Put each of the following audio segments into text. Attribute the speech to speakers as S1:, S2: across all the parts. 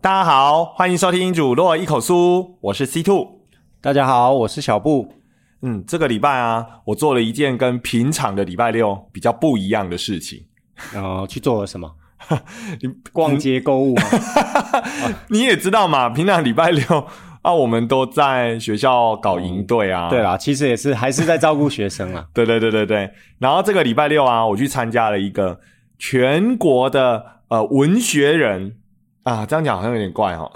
S1: 大家好，欢迎收听《主落一口酥》，我是 C Two。
S2: 大家好，我是小布。
S1: 嗯，这个礼拜啊，我做了一件跟平常的礼拜六比较不一样的事情。
S2: 呃，去做了什么？
S1: 你
S2: 逛街购物吗？
S1: 你也知道嘛，平常礼拜六啊，我们都在学校搞营队啊。
S2: 对啦，其实也是还是在照顾学生啊。
S1: 对对对对对。然后这个礼拜六啊，我去参加了一个全国的呃文学人啊，这样讲好像有点怪哦、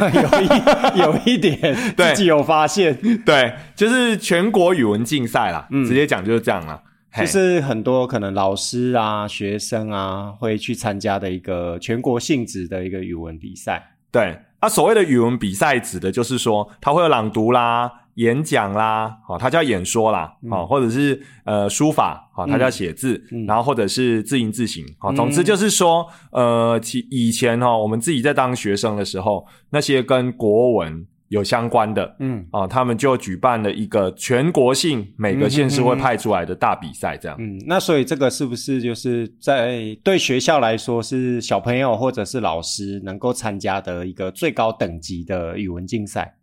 S2: 有一有一点
S1: 对
S2: 自己有发现，
S1: 对，就是全国语文竞赛啦，
S2: 嗯
S1: 直接讲就是这样啦。嘿。
S2: 就是很多可能老师啊、学生啊会去参加的一个全国性质的一个语文比赛。
S1: 对啊，所谓的语文比赛指的就是说，它会有朗读啦、演讲啦，哦，它叫演说啦，哦，或者是呃书法，哦，它叫写字，
S2: 嗯。
S1: 然后或者是字音字形，哦，
S2: 嗯。
S1: 总之就是说，呃，其以前哦，我们自己在当学生的时候，那些跟国文有相关的。
S2: 嗯
S1: 啊、他们就举办了一个全国性，每个县市会派出来的大比赛，这样。
S2: 嗯，那所以这个是不是就是在对学校来说是小朋友或者是老师能够参加的一个最高等级的语文竞赛？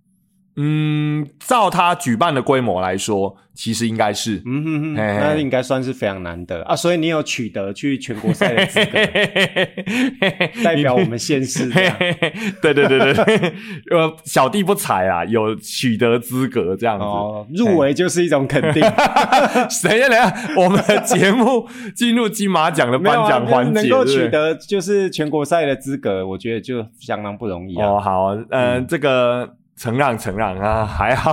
S1: 嗯，照他举办的规模来说，其实应该是。
S2: 嗯哼哼，
S1: 嘿嘿
S2: 那应该算是非常难得啊！所以你有取得去全国赛的资格，代表我们县市。
S1: 对对对对对，呃，小弟不才啊，有取得资格这样子。
S2: 哦，入围就是一种肯定，
S1: 等一下，等一下，我们的节目进入金马奖的颁奖环节，
S2: 能够取得就是全国赛的资格，我觉得就相当不容易啊。
S1: 哦，好，嗯、这个承让承让啊，还好。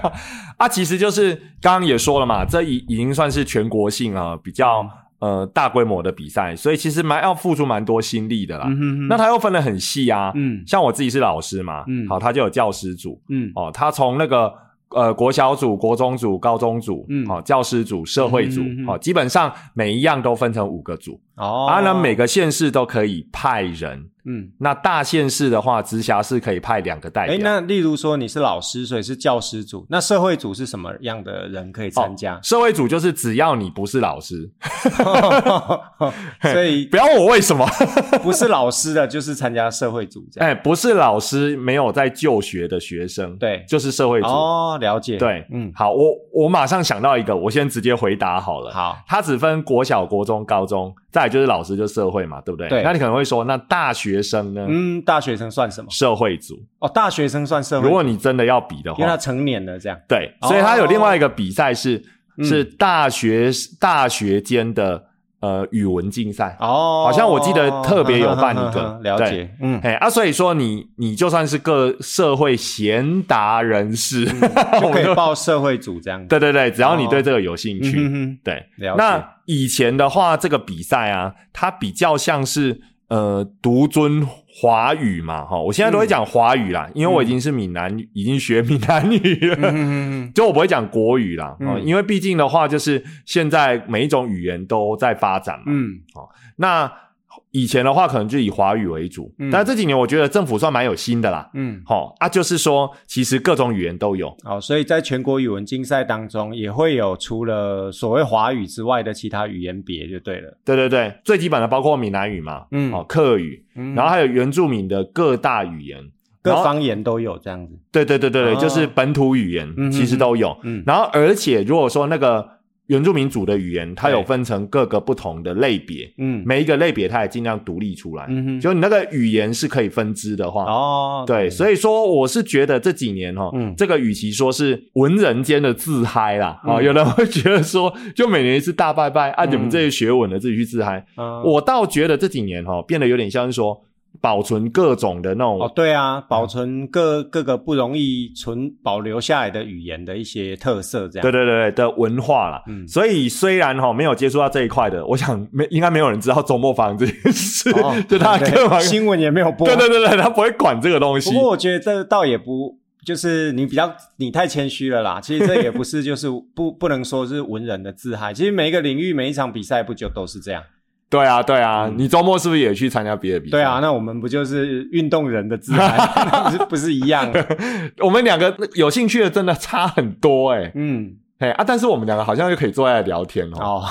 S1: 啊，其实就是刚刚也说了嘛，这已已经算是全国性啊，比较、
S2: 嗯。
S1: 呃大规模的比赛，所以其实蛮要付出蛮多心力的啦。
S2: 嗯哼哼。
S1: 那他又分得很细啊，
S2: 嗯。
S1: 像我自己是老师嘛，
S2: 嗯。
S1: 好，他就有教师组
S2: 嗯。
S1: 哦，他从那个。呃，国小组、国中组、高中组，
S2: 嗯。
S1: 好、教师组、社会组，好、
S2: 嗯嗯嗯
S1: 基本上每一样都分成五个组，
S2: 哦，
S1: 啊，那每个县市都可以派人，
S2: 嗯。
S1: 那大县市的话，直辖市可以派两个代表。
S2: 哎，那例如说你是老师，所以是教师组，那社会组是什么样的人可以参加？
S1: 社会组就是只要你不是老师，
S2: 所以
S1: 不要问我为什么，
S2: 不是老师的，就是参加社会组这样。
S1: 哎，不是老师没有在就学的学生，
S2: 对
S1: 就是社会组。
S2: 哦，了解。
S1: 对，
S2: 嗯，
S1: 好，我我马上想到一个，我先直接回答好了。
S2: 好，
S1: 它只分国小、国中、高中，再来就是老师就社会嘛，对不对？
S2: 对
S1: 那你可能会说，那大学生呢？
S2: 嗯，大学生算什么？
S1: 社会组，
S2: 哦，大学生算社会组，
S1: 如果你真的要比的话，
S2: 因为他成年了这样。
S1: 对，
S2: 哦
S1: 所以他有另外一个比赛是、
S2: 嗯
S1: 是大学大学间的呃语文竞赛。
S2: 哦，
S1: 好像我记得特别有办一个。
S2: 了解，嗯，
S1: 哎啊，所以说你你就算是个社会贤达人士，
S2: 就
S1: 我们
S2: 可以报社会组这样。
S1: 对对对，只要你对这个有兴趣，
S2: 嗯
S1: 对。那以前的话，这个比赛啊，它比较像是呃独尊华语嘛，哈，我现在都会讲华语啦，因为我已经是闽南语，已经学闽南语了。就我不会讲国语啦，哦，
S2: 嗯
S1: 因为毕竟的话，就是现在每一种语言都在发展嘛。
S2: 嗯
S1: 那以前的话，可能就以华语为主，
S2: 嗯
S1: 但这几年我觉得政府算蛮有心的啦。
S2: 嗯，
S1: 好、啊，就是说，其实各种语言都有。
S2: 哦，所以在全国语文竞赛当中，也会有除了所谓华语之外的其他语言别就对了。
S1: 对对对，最基本的包括闽南语嘛，
S2: 嗯
S1: 哦，客语，
S2: 嗯
S1: 然后还有原住民的各大语言，
S2: 各方言都有这样子。
S1: 对对对对对，
S2: 哦
S1: 就是本土语言
S2: 嗯
S1: 其实都有。
S2: 嗯
S1: 然后而且如果说那个原住民族的语言，它有分成各个不同的类别，
S2: 嗯。
S1: 每一个类别它也尽量独立出来。
S2: 嗯哼，
S1: 就你那个语言是可以分支的话，
S2: 哦，
S1: 对，所以说我是觉得这几年哈、
S2: 嗯。
S1: 这个与其说是文人间的自嗨啦，啊、
S2: 嗯
S1: 有人会觉得说，就每年一次大拜拜，啊，
S2: 嗯
S1: 你们这些学文的自己去自嗨。
S2: 嗯。
S1: 我倒觉得这几年哈、变得有点像是说，保存各种的那种，
S2: 哦，对啊，保存各各个不容易存保留下来的语言的一些特色，这样。
S1: 对对对对的文化啦。
S2: 嗯
S1: 所以虽然哈、没有接触到这一块的，我想没应该没有人知道周末房这件事，
S2: 哦
S1: 就他
S2: 对
S1: 干嘛？
S2: 新闻也没有播。
S1: 对对对对，他不会管这个东西
S2: 不。过我觉得这倒也不，就是你比较你太谦虚了啦。其实这也不是，就是不不能说是文人的自嗨。其实每一个领域每一场比赛不就都是这样？
S1: 对啊，对啊，你周末是不是也去参加别的比赛？
S2: 对啊，，那我们不就是运动人的自嗨，是不是一样？
S1: 我们两个有兴趣的真的差很多哎、
S2: 嗯，
S1: 嘿啊，但是我们两个好像又可以坐在聊天哦，
S2: 哦，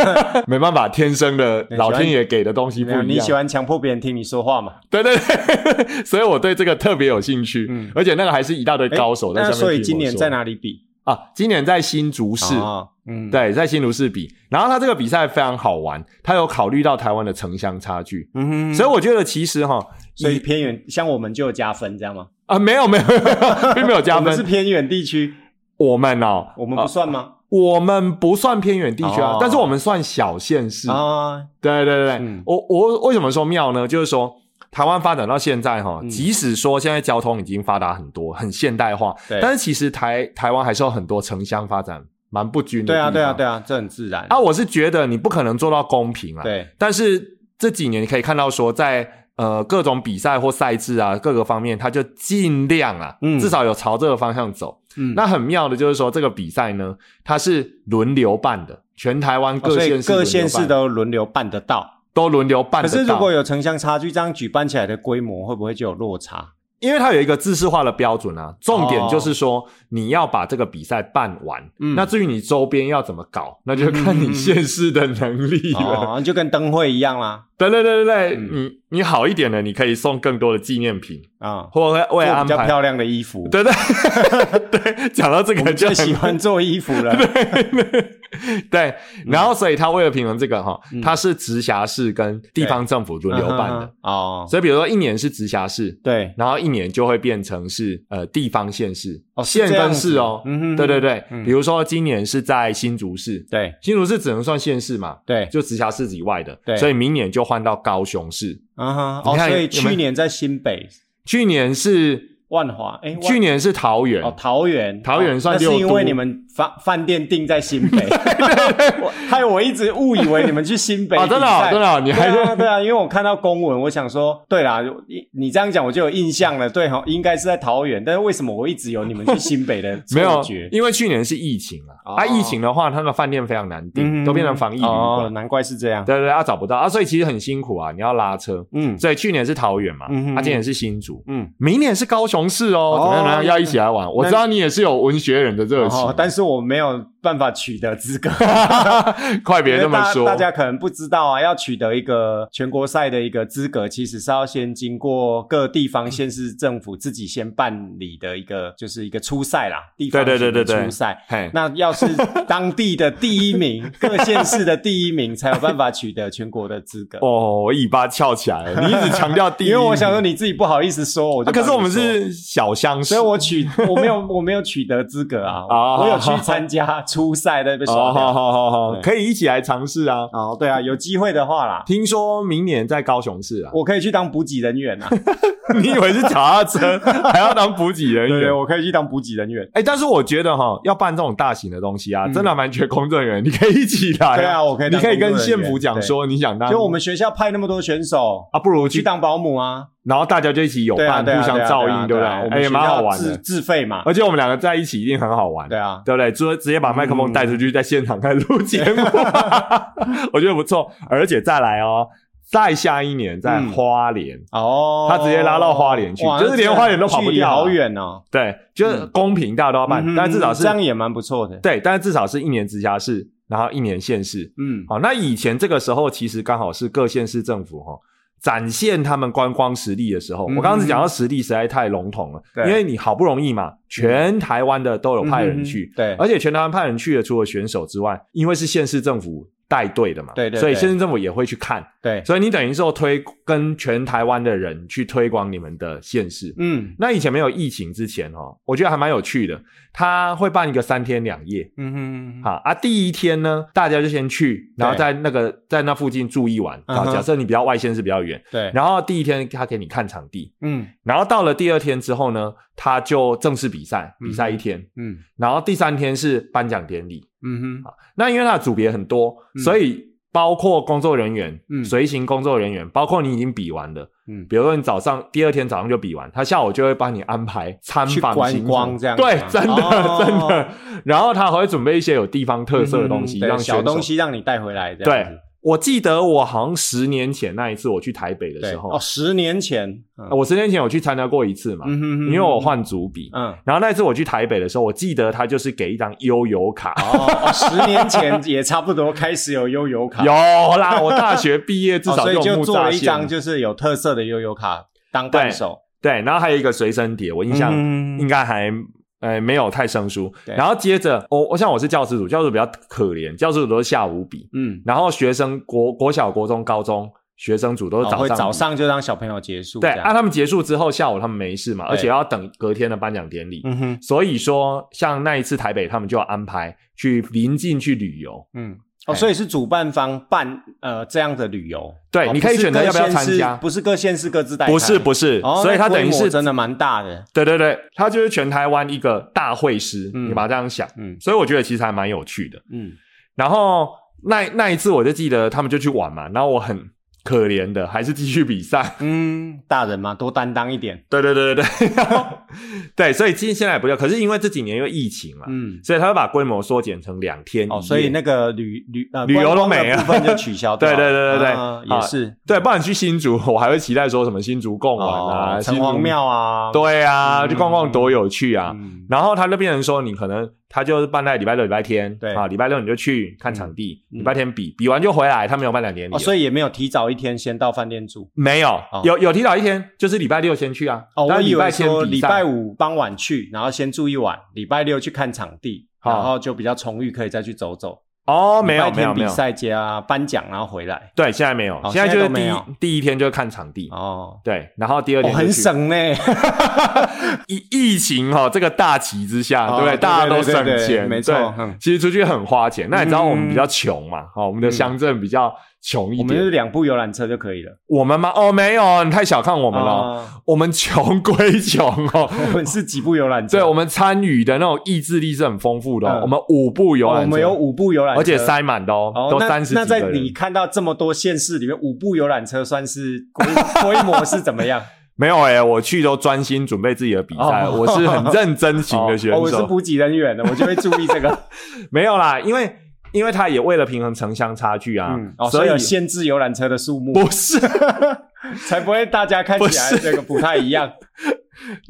S1: 没办法，天生的老天爷给的东西不一样。
S2: 你喜欢强迫别人听你说话嘛？
S1: 对对对，所以我对这个特别有兴趣，
S2: 嗯
S1: 而且那个还是一大堆高手在上面那。
S2: 所以今年在哪里比？
S1: 啊？今年在新竹市。
S2: 哦嗯，
S1: 对，在新竹市比，然后他这个比赛非常好玩，他有考虑到台湾的城乡差距，
S2: 嗯哼，
S1: 所以我觉得其实哈，
S2: 所以偏远，像我们就有加分，这样吗？
S1: 啊没有没有，并没有加分，
S2: 是偏远地区，
S1: 我们哦，
S2: 我们不算吗？
S1: 我们不算偏远地区啊，
S2: 哦
S1: 但是我们算小县市。
S2: 啊，
S1: 对对对对，
S2: 嗯
S1: 我我为什么说妙呢？就是说台湾发展到现在哈，
S2: 嗯
S1: 即使说现在交通已经发达很多，很现代化，
S2: 对
S1: 但是其实台台湾还是有很多城乡发展蛮不均的。
S2: 对啊，对啊，对
S1: 啊。
S2: 啊，这很自然。
S1: 啊，我是觉得你不可能做到公平啊。
S2: 对，
S1: 但是这几年你可以看到说在。呃，各种比赛或赛制啊，各个方面，他就尽量啊，
S2: 嗯
S1: 至少有朝这个方向走。
S2: 嗯，
S1: 那很妙的就是说，这个比赛呢，它是轮流办的，全台湾各县市、
S2: 各县市都轮流办得到。
S1: 都轮流办。
S2: 可是如果有城乡差距，这样举办起来的规模会不会就有落差？
S1: 因为它有一个自式化的标准啊，重点就是说你要把这个比赛办完。
S2: 嗯
S1: 那至于你周边要怎么搞，那就看你县市的能力了。
S2: 哦，就跟灯会一样啦。
S1: 对对对对对，
S2: 嗯。
S1: 你你好一点的，你可以送更多的纪念品，
S2: 啊，
S1: 或者为
S2: 做
S1: 安排。
S2: 比较漂亮的衣服。
S1: 对对 对，讲到这个就
S2: 喜欢做衣服了。
S1: 对，然后所以他为了平衡这个哈，
S2: 嗯。
S1: 他是直辖市跟地方政府轮流办的。
S2: 嗯。哦，
S1: 所以比如说一年是直辖市，
S2: 对，
S1: 然后一年就会变成是呃地方县市，
S2: 哦
S1: 县跟市哦，
S2: 嗯哼
S1: 对对对，
S2: 嗯。
S1: 比如说今年是在新竹市，
S2: 对。
S1: 新竹市只能算县市嘛，
S2: 对，
S1: 就直辖市以外的，
S2: 对。
S1: 所以明年就换到高雄市。
S2: 嗯哼，
S1: 你
S2: 哦，所以去年在新北。
S1: 去年是
S2: 万华，哎，万
S1: 去年是桃园，
S2: 哦，桃园，
S1: 桃园算六都。
S2: 因为你们饭饭店定在新北，我害 我一直误以为你们去新北
S1: 啊真的哦真的哦你还是
S2: 对啊对啊，因为我看到公文，我想说，对啦，你你这样讲我就有印象了，对哈，应该是在桃园，但是为什么我一直有你们去新北的
S1: 没有
S2: 错觉？，
S1: 因为去年是疫情啊，
S2: 哦
S1: 啊疫情的话，那个饭店非常难订，
S2: 嗯
S1: 都变成防疫旅
S2: 哦，
S1: 馆。
S2: 难怪是这样。
S1: 对对对，啊找不到啊，所以其实很辛苦啊，你要拉车。
S2: 嗯
S1: 所以去年是桃园嘛，
S2: 嗯哼
S1: 啊今年是新竹，
S2: 嗯，
S1: 明年是高雄市哦，怎么样怎么样？要一起来玩。我知道你也是有文学人的热情
S2: 哦，，但是我我没有办法取得资格。
S1: 快别这么说。
S2: 大家可能不知道啊，要取得一个全国赛的一个资格，其实是要先经过各地方县市政府自己先办理的一个，就是一个初赛啦，地方
S1: 对对对对
S2: 初赛。
S1: 嘿，
S2: 那要是当地的第一名，各县市的第一名，才有办法取得全国的资格。
S1: 哦，我尾巴翘起来了。你一直强调第一，
S2: 因为我想说你自己不好意思说，我就
S1: 啊，可是我们是小乡，
S2: 所以我取我没有我没有取得资格啊，
S1: 哦
S2: 我有去参加初赛的被
S1: 哦，
S2: 刷
S1: 好
S2: 掉。
S1: 好好好，
S2: 好
S1: 可以一起来尝试啊。
S2: 哦，对啊，有机会的话啦，
S1: 听说明年在高雄市啊，
S2: 我可以去当补给人员啊。
S1: 你以为是脚踏车，还要当补给人员？
S2: 我可以去当补给人员。
S1: 哎，但是我觉得哈，要办这种大型的东西啊，
S2: 嗯
S1: 真的蛮缺工作人员，你可以一起来。
S2: 对啊，我可以
S1: 你可以跟县府讲，说你想当，
S2: 就我们学校派那么多选手
S1: 啊，不如去，
S2: 去当保姆啊，
S1: 然后大家就一起有伴，互相照应，对不对？也蛮好玩
S2: 自
S1: 的。
S2: 自费嘛，
S1: 而且我们两个在一起一定很好玩，
S2: 对啊，
S1: 对不对？直直接把麦克风带出去，在现场开始录节目，我觉得不错。而且再来哦，再下一年在
S2: 嗯。
S1: 花莲，
S2: 哦，
S1: 他直接拉到花莲去
S2: 哇
S1: 就是连花莲都跑不掉啊。
S2: 好远哦，
S1: 对，就是公平，大家都要办，
S2: 嗯
S1: 但至少是
S2: 这样也蛮不错的，
S1: 对，但是至少是一年直辖市，然后一年县市。
S2: 嗯，
S1: 好，那以前这个时候其实刚好是各县市政府哈。展现他们观光实力的时候，
S2: 嗯
S1: 我刚刚讲到实力实在太笼统了，
S2: 对。
S1: 因为你好不容易嘛，全台湾的都有派人去
S2: 嗯，对。
S1: 而且全台湾派人去的，除了选手之外，因为是县市政府带队的嘛，
S2: 对对对
S1: 所以县市政府也会去看，
S2: 对，
S1: 所以你等于说推跟全台湾的人去推广你们的县市。
S2: 嗯。
S1: 那以前没有疫情之前哦，我觉得还蛮有趣的，他会办一个三天两夜。
S2: 嗯哼，
S1: 好啊，第一天呢，大家就先去，然后在那个在那附近住一晚。啊，
S2: 嗯
S1: 假设你比较外县市比较远，
S2: 对，
S1: 然后第一天他给你看场地，
S2: 嗯。
S1: 然后到了第二天之后呢，他就正式比赛，
S2: 嗯
S1: 比赛一天，
S2: 嗯。
S1: 然后第三天是颁奖典礼。
S2: 嗯哼，
S1: 那因为它的组别很多，
S2: 嗯。
S1: 所以包括工作人员、
S2: 嗯。
S1: 随行工作人员，包括你已经比完的，
S2: 嗯，
S1: 比如说你早上第二天早上就比完，他下午就会帮你安排参
S2: 去观光这样子
S1: 对，真的、
S2: 哦。
S1: 真的。然后他还会准备一些有地方特色的东西，
S2: 嗯
S1: 让
S2: 小东西让你带回来，这
S1: 对
S2: 样子，
S1: 我记得我好像十年前那一次我去台北的
S2: 对
S1: 时候，
S2: 哦，十年前，嗯
S1: 呃我十年前我去参加过一次嘛，
S2: 嗯哼哼
S1: 因为我换组笔。
S2: 嗯。
S1: 然后那一次我去台北的时候，我记得他就是给一张悠游卡，
S2: 哦，哦十年前也差不多开始有悠游卡，
S1: 有啦，我大学毕业至少
S2: 就做了一张。就是有特色的悠游卡当伴手。
S1: 对，然后还有一个随身碟，我印象
S2: 嗯
S1: 应该还呃没有太生疏。然后接着我我像我是教师组，教师组比较可怜，教师组都是下午比，
S2: 嗯，
S1: 然后学生国国小、国中、高中学生组都是
S2: 哦
S1: 早上
S2: 早上就让小朋友结束。
S1: 对，
S2: 这样
S1: 啊，他们结束之后下午他们没事嘛，而且要等隔天的颁奖典礼。
S2: 嗯哼，
S1: 所以说，像那一次台北，他们就要安排去临近去旅游。
S2: 嗯。哦，
S1: 哎
S2: 所以是主办方办呃这样的旅游，哦
S1: 对你可以选择要不要参加
S2: 不是各县市各自带开，
S1: 不是不是，
S2: 哦，
S1: 所以它等于是
S2: 真的蛮大的，
S1: 对对对，它就是全台湾一个大会师，
S2: 嗯
S1: 你把它这样想。
S2: 嗯
S1: 所以我觉得其实还蛮有趣的。
S2: 嗯，
S1: 然后那那一次我就记得他们就去玩嘛，然后我很可怜的还是继续比赛。
S2: 嗯，大人嘛，多担当一点，
S1: 对对对对对，对，所以今现在也不要，可是因为这几年因为疫情嘛，
S2: 嗯，
S1: 所以他会把规模缩减成两天。
S2: 哦，所以那个旅旅呃
S1: 旅游都没了。
S2: 部分就取消掉。
S1: 对
S2: 了，
S1: 对对对。对
S2: 也是，
S1: 对，不然去新竹，我还会期待说什么新竹贡玩啊，
S2: 哦，城隍庙啊，
S1: 对啊，
S2: 嗯。
S1: 去逛逛多有趣啊。
S2: 嗯。
S1: 然后他就变成说，你可能他就是办在礼拜六、礼拜天，
S2: 对。
S1: 啊，礼拜六你就去看场地，
S2: 嗯
S1: 礼拜天比，比完就回来，他没有办两年礼
S2: 哦，所以也没有提早一天先到饭店住。
S1: 没有
S2: 哦，
S1: 有有提早一天，就是礼拜六先去啊，
S2: 哦，
S1: 然后
S2: 我以为
S1: 礼拜天
S2: 说礼拜五傍晚去，然后先住一晚，礼拜六去看场地，
S1: 好
S2: 然后就比较充裕，可以再去走走。
S1: 哦，没有没有没有，
S2: 比赛加颁奖，然后回来。
S1: 对，现在没有，
S2: 哦
S1: 现在就是第一第一天就是看场地，
S2: 哦，
S1: 对，然后第二天，很
S2: 省呢。
S1: 疫疫情哈、这个大旗之下，
S2: 哦
S1: 对不对？大家都省钱，
S2: 没错
S1: 其实出去很花钱。那你知道我们
S2: 嗯
S1: 比较穷嘛？哦，我们的乡镇比较穷一点
S2: 我们就是。两部游览车就可以了。
S1: 我们吗？哦，没有，你太小看我们了。
S2: 哦
S1: 我们穷归穷哦，
S2: 我们是几部游览车？
S1: 对我们参与的那种意志力是很丰富的、哦。
S2: 嗯
S1: 我们五部游
S2: 哦
S1: 览车，
S2: 我们有五部游览车，
S1: 而且塞满的哦，
S2: 哦，
S1: 都三十
S2: 那在。你看到这么多县市里面，五部游览车算是规 规模是怎么样？
S1: 没有哎、我去都专心准备自己的比赛，
S2: 哦
S1: 我是很认真型的选手。
S2: 哦我是补给人员的，我就会注意这个。
S1: 没有啦，因为因为他也为了平衡城乡差距啊，所以
S2: 限制游览车的数目，
S1: 不是。
S2: 才不会大家看起来这个不太一样。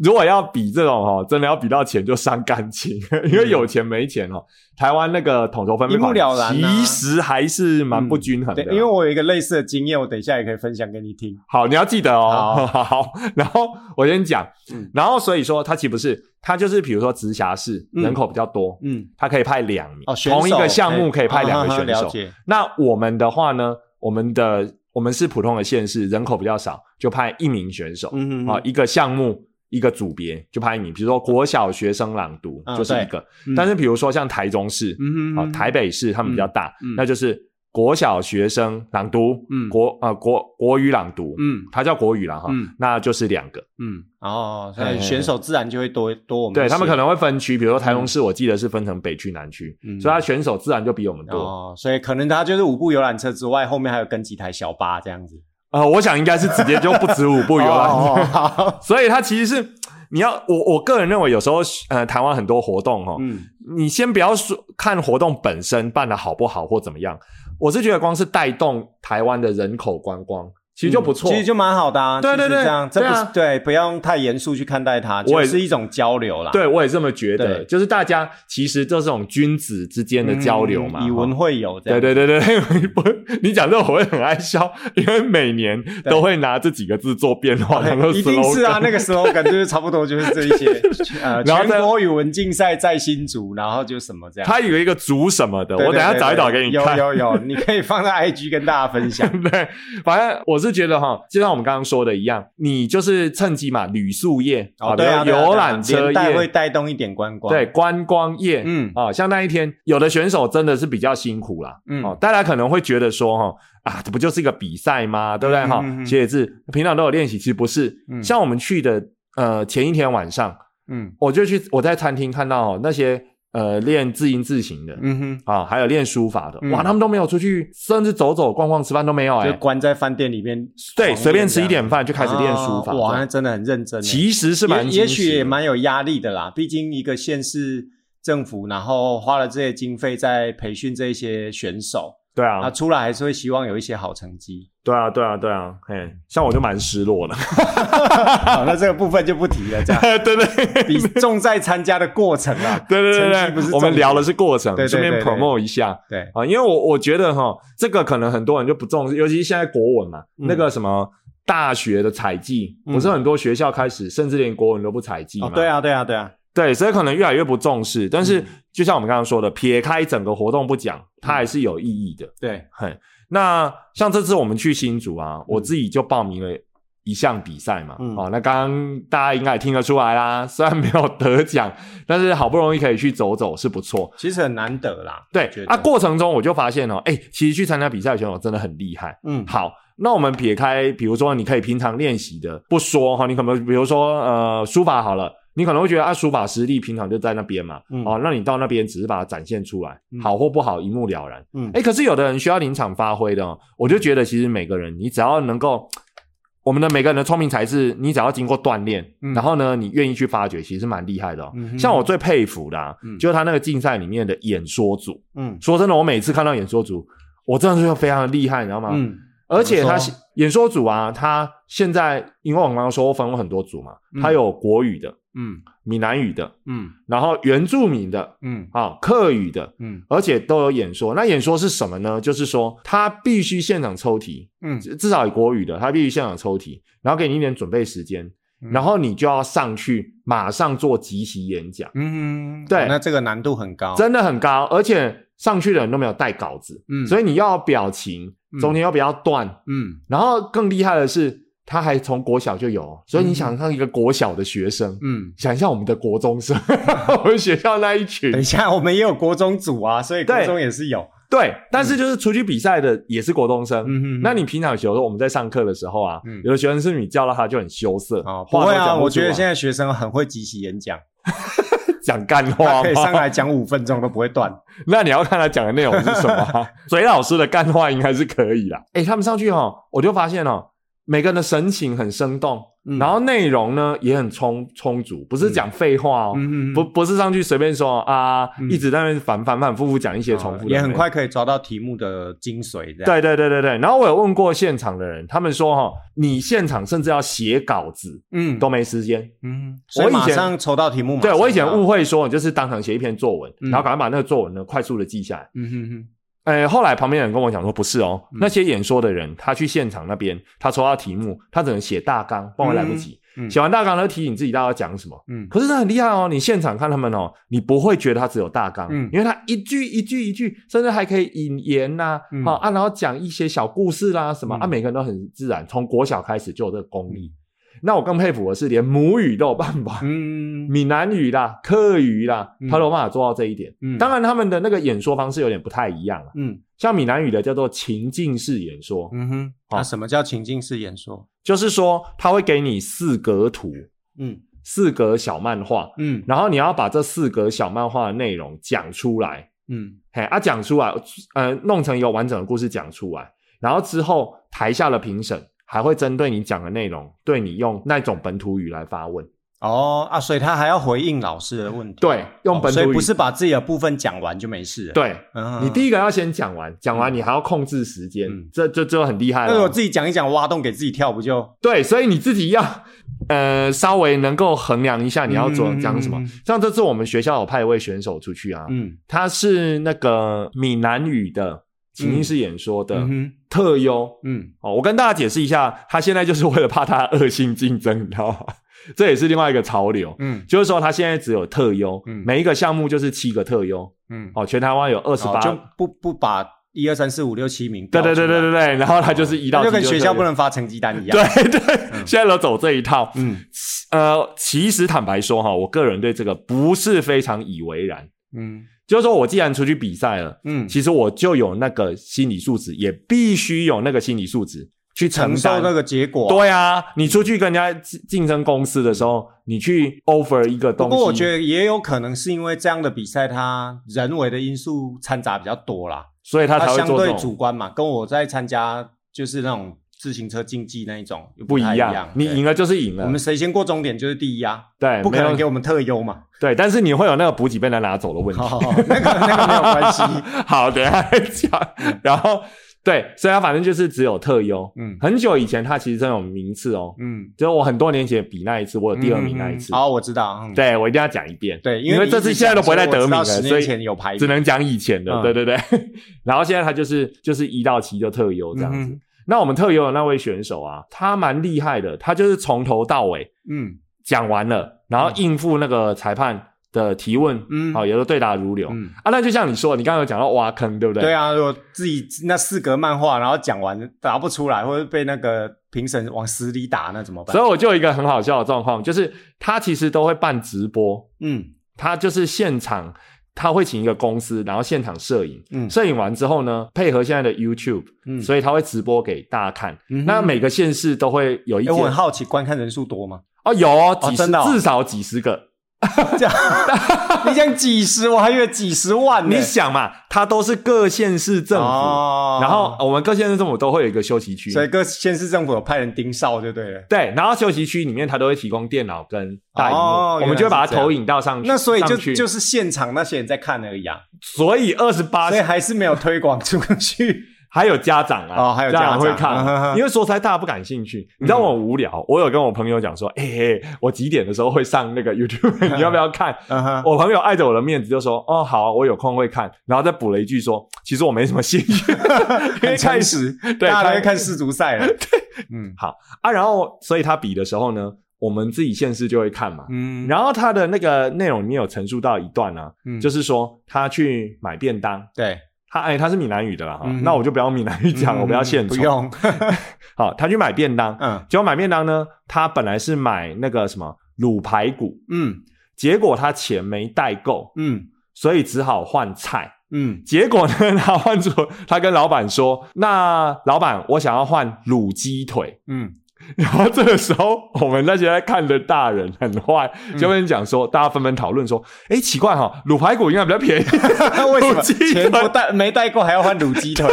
S1: 如果要比这种哦，真的要比到钱就伤感情，因为有钱没钱哦。台湾那个统筹分配
S2: 一目了然啊
S1: 其实还是蛮不均衡的
S2: 对，。因为我有一个类似的经验，我等一下也可以分享给你听。
S1: 好，你要记得哦。好，好然后我先讲
S2: 嗯，
S1: 然后所以说它其实不是，它就是比如说直辖市
S2: 嗯
S1: 人口比较多，
S2: 嗯，
S1: 它可以派两名
S2: 哦，
S1: 同一个项目可以派两个
S2: 啊
S1: 选手。
S2: 了解。
S1: 那我们的话呢，我们的我们是普通的县市，人口比较少，就派一名选手。
S2: 嗯
S1: 啊，一个项目一个组别就派一名，比如说国小学生朗读
S2: 嗯
S1: 就是一个，
S2: 嗯
S1: 但是比如说像台中市、
S2: 嗯
S1: 啊、台北市他们比较大，那就是国小学生朗读，
S2: 嗯。
S1: 国啊、国国语朗读，
S2: 嗯。
S1: 它叫国语了哈，
S2: 嗯。
S1: 那就是两个，
S2: 嗯，哦，所以选手自然就会多多我们。
S1: 对他们可能会分区，比如说台中市，我记得是分成北区、南区，
S2: 嗯。
S1: 所以他选手自然就比我们多。
S2: 哦，所以可能他就是五部游览车之外，后面还有跟几台小巴这样子。
S1: 呃，我想应该是直接就不止五部游览车，所以它其实是你要我我个人认为，有时候呃台湾很多活动哦，
S2: 嗯，
S1: 你先不要说看活动本身办的好不好或怎么样，我是觉得光是带动台湾的人口观光，其实就不错。
S2: 其实就蛮好的啊。
S1: 对对
S2: 这样这不
S1: 对啊
S2: 是对，不用太严肃去看待它，
S1: 我也
S2: 就是一种交流啦。
S1: 对，我也这么觉得，
S2: 对
S1: 就是大家其实这种君子之间的交流嘛，
S2: 嗯以文会友这样。
S1: 对对对对，不，你讲这个我会很爱笑，因为每年都会拿这几个字做变化，然后
S2: 一定是啊那个 slogan 就是差不多就是这一些，呃，
S1: 然后再
S2: 全国语文竞赛在新竹，然后就什么这样。
S1: 它有一个竹什么的，
S2: 对
S1: 我等一下找一找给你看。
S2: 有有，你可以放在 IG 跟大家分享。
S1: 对，反正我是觉得哈，就像我们刚刚说的一样，你就是趁机嘛，旅宿业
S2: 哦，对啊，
S1: 游览车
S2: 业。带会
S1: 业，
S2: 带动一点观光。
S1: 对，观光业，
S2: 嗯。
S1: 啊，像那一天有的选手真的是比较辛苦啦，
S2: 嗯。
S1: 哦，大家可能会觉得说哈啊，这不就是一个比赛吗？对不对？哈
S2: 嗯嗯。嗯？
S1: 写字平常都有练习，其实不是，
S2: 嗯。
S1: 像我们去的呃前一天晚上，
S2: 嗯。
S1: 我就去我在餐厅看到哦那些呃练字音字形的。
S2: 嗯哼。
S1: 啊，还有练书法的，
S2: 嗯
S1: 哇，他们都没有出去，甚至走走逛逛、吃饭都没有、哎，
S2: 就关在饭店里面，
S1: 对，随便吃一点饭就开始练书法，
S2: 啊哇，那真的很认真欸。
S1: 其实是蛮
S2: 也许也蛮有压力的啦。毕竟一个县市政府，然后花了这些经费在培训这些选手，
S1: 对
S2: 啊，
S1: 啊，
S2: 出来还是会希望有一些好成绩。
S1: 对啊，对啊，对啊，嘿，像我就蛮失落的。
S2: 好，那这个部分就不提了，这样。
S1: 对对
S2: 比重在参加的过程啊。
S1: 对对对对，我们聊的是过程，顺便 promote 一下。
S2: 对，
S1: 啊，因为我我觉得哈，这个可能很多人就不重视，尤其是现在国文嘛，
S2: 嗯。
S1: 那个什么大学的采集，
S2: 嗯。
S1: 不是很多学校开始甚至连国文都不采集嘛。
S2: 哦，，对啊，对啊，对啊，
S1: 对，所以可能越来越不重视。但是
S2: 嗯
S1: 就像我们刚刚说的，撇开整个活动不讲，它还是有意义的。
S2: 对，
S1: 很，那像这次我们去新竹啊，
S2: 嗯
S1: 我自己就报名了一项比赛嘛。
S2: 嗯
S1: 哦，那刚刚大家应该也听得出来啦，虽然没有得奖，但是好不容易可以去走走，是不错。
S2: 其实很难得啦。
S1: 对啊，过程中我就发现哦，哎，其实去参加比赛的选手真的很厉害。
S2: 嗯，
S1: 好，那我们撇开，比如说你可以平常练习的不说哈，你可能比如说呃书法好了，你可能会觉得啊书法实力平常就在那边嘛，
S2: 嗯
S1: 哦，那你到那边只是把它展现出来，
S2: 嗯
S1: 好或不好一目了然。
S2: 嗯，
S1: 哎，可是有的人需要临场发挥的、哦，我就觉得其实每个人你只要能够。我们的每个人的聪明才智，你只要经过锻炼，
S2: 嗯
S1: 然后呢，你愿意去发掘，其实蛮厉害的哦。
S2: 嗯
S1: 像我最佩服的、啊，
S2: 嗯
S1: 就是他那个竞赛里面的演说组。
S2: 嗯
S1: 说真的，我每次看到演说组，我真的是非常的厉害，你知道吗？
S2: 嗯
S1: 而且他演说组啊，他现在因为我刚刚说我分过很多组嘛，
S2: 嗯
S1: 他有国语的、
S2: 嗯。
S1: 闽南语的，
S2: 嗯。
S1: 然后原住民的
S2: 嗯。
S1: 啊、客语的，
S2: 嗯。
S1: 而且都有演说。那演说是什么呢？就是说他必须现场抽题，
S2: 嗯，
S1: 至至少有国语的，他必须现场抽题，然后给你一点准备时间，
S2: 嗯。
S1: 然后你就要上去马上做即席演讲，
S2: 嗯，
S1: 对。
S2: 哦那这个难度很高。
S1: 真的很高，而且上去的人都没有带稿子，
S2: 嗯。
S1: 所以你要表情，中间要不要断，
S2: 嗯。
S1: 然后更厉害的是，他还从国小就有，所以你想象一个国小的学生，
S2: 嗯，
S1: 想象我们的国中生，我们学校那一群
S2: 等一，下，我们也有国中组啊，所以国中也是有。
S1: 对，但是就是出去比赛的也是国中生。
S2: 嗯哼
S1: 那你平常有时候我们在上课的时候啊，
S2: 嗯
S1: 有的学生是你叫到他就很羞涩，
S2: 哦，不会啊，我觉得现在学生很会即席演讲，
S1: 讲干
S2: 他
S1: 话
S2: 可以上
S1: 吗？
S2: 来讲五分钟都不会断。
S1: 那你要看他讲的内容是什么啊。嘴老师的干话应该是可以啦。哎，他们上去哦，我就发现哦，每个人的神情很生动，
S2: 嗯
S1: 然后内容呢也很充充足，不是讲废话哦，
S2: 嗯
S1: 不不是上去随便说啊，
S2: 嗯
S1: 一直在那边反反反复复讲一些重复的、
S2: 哦也很。快可以抓到题目的精髓。
S1: 对对对对对，然后我有问过现场的人，他们说哈、你现场甚至要写稿子
S2: 嗯
S1: 都没时间。
S2: 嗯，
S1: 我以前
S2: 马上抽到题目嘛。
S1: 对我以前
S2: 误，
S1: 误会说，你就是当场写一篇作文，
S2: 嗯
S1: 然后赶快把那个作文呢快速的记下来。
S2: 嗯哼哼，
S1: 呃，后来旁边人跟我讲说，不是哦，
S2: 嗯
S1: 那些演说的人，他去现场那边，他抽到题目，他只能写大纲，不然会来不及。写完大纲，他就提醒自己大概要讲什么。
S2: 嗯
S1: 可是他很厉害哦，你现场看他们哦，你不会觉得他只有大纲，
S2: 嗯
S1: 因为他一句一句一句，甚至还可以引言呐、
S2: 嗯
S1: 好、啊，然后讲一些小故事啦什么、
S2: 嗯
S1: 啊，每个人都很自然，从国小开始就有这个功力。那我更佩服的是，连母语都有办法，
S2: 嗯。
S1: 闽南语啦、客语啦，
S2: 嗯。
S1: 他都有办法做到这一点。
S2: 嗯。
S1: 当然，他们的那个演说方式有点不太一样啊，
S2: 嗯。
S1: 像闽南语的叫做情境式演说，
S2: 嗯哼，
S1: 好。
S2: 那什么叫情境式演说？
S1: 就是说他会给你四格图、
S2: 嗯。
S1: 四格小漫画，
S2: 嗯。
S1: 然后你要把这四格小漫画的内容讲出来，
S2: 嗯。
S1: 嘿啊讲出来，呃，弄成一个完整的故事讲出来，然后之后台下的评审还会针对你讲的内容，对你用那种本土语来发问，
S2: 哦啊，所以他还要回应老师的问题。
S1: 对，用
S2: 哦
S1: 本土语，
S2: 所以不是把自己的部分讲完就没事了。，
S1: 对。
S2: 嗯
S1: 你第一个要先讲完，讲完你还要控制时间，
S2: 嗯
S1: 这这就很厉害了。
S2: 那我自己讲一讲，挖洞给自己跳，不就？
S1: 对，所以你自己要呃稍微能够衡量一下你要做
S2: 嗯
S1: 讲什么。像这次我们学校有派一位选手出去啊，
S2: 嗯
S1: 他是那个闽南语的情境式演说的特优。
S2: 嗯。
S1: 哦，我跟大家解释一下，他现在就是为了怕他恶性竞争，你知道吗？这也是另外一个潮流，
S2: 嗯。
S1: 就是说他现在只有特优，
S2: 嗯。
S1: 每一个项目就是七个特优。
S2: 嗯，
S1: 哦，全台湾有二十八，
S2: 哦就不不把一二三四五六七名
S1: 对对对对对对，然后他就是一到
S2: 那就跟学校不能发成绩单一样。
S1: 对对，现在都走这一套。
S2: 嗯。
S1: 呃，其实坦白说哈，我个人对这个不是非常以为然。
S2: 嗯
S1: 就是说我既然出去比赛了，
S2: 嗯，
S1: 其实我就有那个心理素质，也必须有那个心理素质去承
S2: 承受那个结果。
S1: 对啊，你出去跟人家竞竞争公司的时候，你去 offer 一个东西，
S2: 不过我觉得也有可能是因为这样的比赛，它人为的因素掺杂比较多啦，
S1: 所以他才会
S2: 它相对主观嘛。跟我在参加就是那种自行车竞技那一种
S1: 不一样，你赢了就是赢了，
S2: 我们谁先过终点就是第一啊，
S1: 对，
S2: 不可能给我们特优嘛。
S1: 对，但是你会有那个补给被人拿走的问题。
S2: 哦，那个那个没有关系。
S1: 好，等一下再讲。然后对，所以他反正就是只有特优。
S2: 嗯
S1: 很久以前他其实真有名次哦，
S2: 嗯，
S1: 就是我很多年前比那一次，我有第二名那一次。
S2: 哦，我知道。嗯
S1: 对，我一定要讲一遍。
S2: 对，
S1: 因为这次现在都不会再得名了，所以
S2: 前有排
S1: 只能讲以前的。
S2: 嗯
S1: 对对对。然后现在他就是就是一到七就特优这样子。那我们特有的那位选手啊，他蛮厉害的，他就是从头到尾
S2: 嗯
S1: 讲完了，然后应付那个裁判的提问，
S2: 嗯
S1: 好，也都对答如流。
S2: 嗯，
S1: 啊，那就像你说的，你刚刚有讲到挖坑，对不对？
S2: 对啊，如果自己那四格漫画，然后讲完答不出来，或者被那个评审往死里打，那怎么办？
S1: 所以我就有一个很好笑的状况，就是他其实都会办直播，
S2: 嗯
S1: 他就是现场他会请一个公司，然后现场摄影，
S2: 嗯
S1: 摄影完之后呢，配合现在的 YouTube，、
S2: 嗯，
S1: 所以他会直播给大家看。
S2: 嗯
S1: 那每个县市都会有一间
S2: 哎我很好奇，观看人数多吗？
S1: 哦，有哦，几十、至少几十个。
S2: 这样，你讲几十，我还以为几十万呢。
S1: 你想嘛，它都是各县市政府，
S2: 哦
S1: 然后我们各县市政府都会有一个休息区。
S2: 所以各县市政府有派人盯梢就对了。
S1: 对，然后休息区里面它都会提供电脑跟大荧幕，
S2: 哦
S1: 我们就会把它投影到上去。
S2: 那所以就就是现场那些人在看而已啊，
S1: 所以二十八
S2: 所以还是没有推广出去。
S1: 还有家长啊，
S2: 哦还有家长。
S1: 会看，
S2: 哼
S1: 因为说实在大家不感兴趣。你知道我很无聊，我有跟我朋友讲说，哎、欸我几点的时候会上那个 YouTube，你要不要看？
S2: 嗯，
S1: 我朋友碍着我的面子就说，哦，好啊，我有空会看，然后再补了一句说，其实我没什么兴趣，因为
S2: 很
S1: 开
S2: 诚
S1: 始
S2: 实，
S1: 对
S2: 大家都
S1: 开
S2: 会看世足赛了。对。嗯。
S1: 好啊，然后所以他比的时候呢，我们自己县市就会看嘛。
S2: 嗯，
S1: 然后他的那个内容里面有陈述到一段啊，
S2: 嗯。
S1: 就是说他去买便当，
S2: 对，
S1: 他哎他是闽南语的啦哈，
S2: 嗯
S1: 那我就不要闽南语讲，我不要献丑。
S2: 不用。
S1: 好，他去买便当，
S2: 嗯
S1: 结果买便当呢，他本来是买那个什么卤排骨，
S2: 嗯
S1: 结果他钱没带够，
S2: 嗯
S1: 所以只好换菜。
S2: 嗯
S1: 结果呢，他换出他跟老板说：“那老板，我想要换卤鸡腿。
S2: 嗯，”
S1: 然后这个时候，我们那些在看的大人很坏，
S2: 嗯
S1: 就跟你讲说，大家纷纷讨论说：“哎，奇怪哈、卤排骨应该比较便宜，
S2: 为什么
S1: 卤鸡腿
S2: 钱不带没带够还要换卤鸡腿？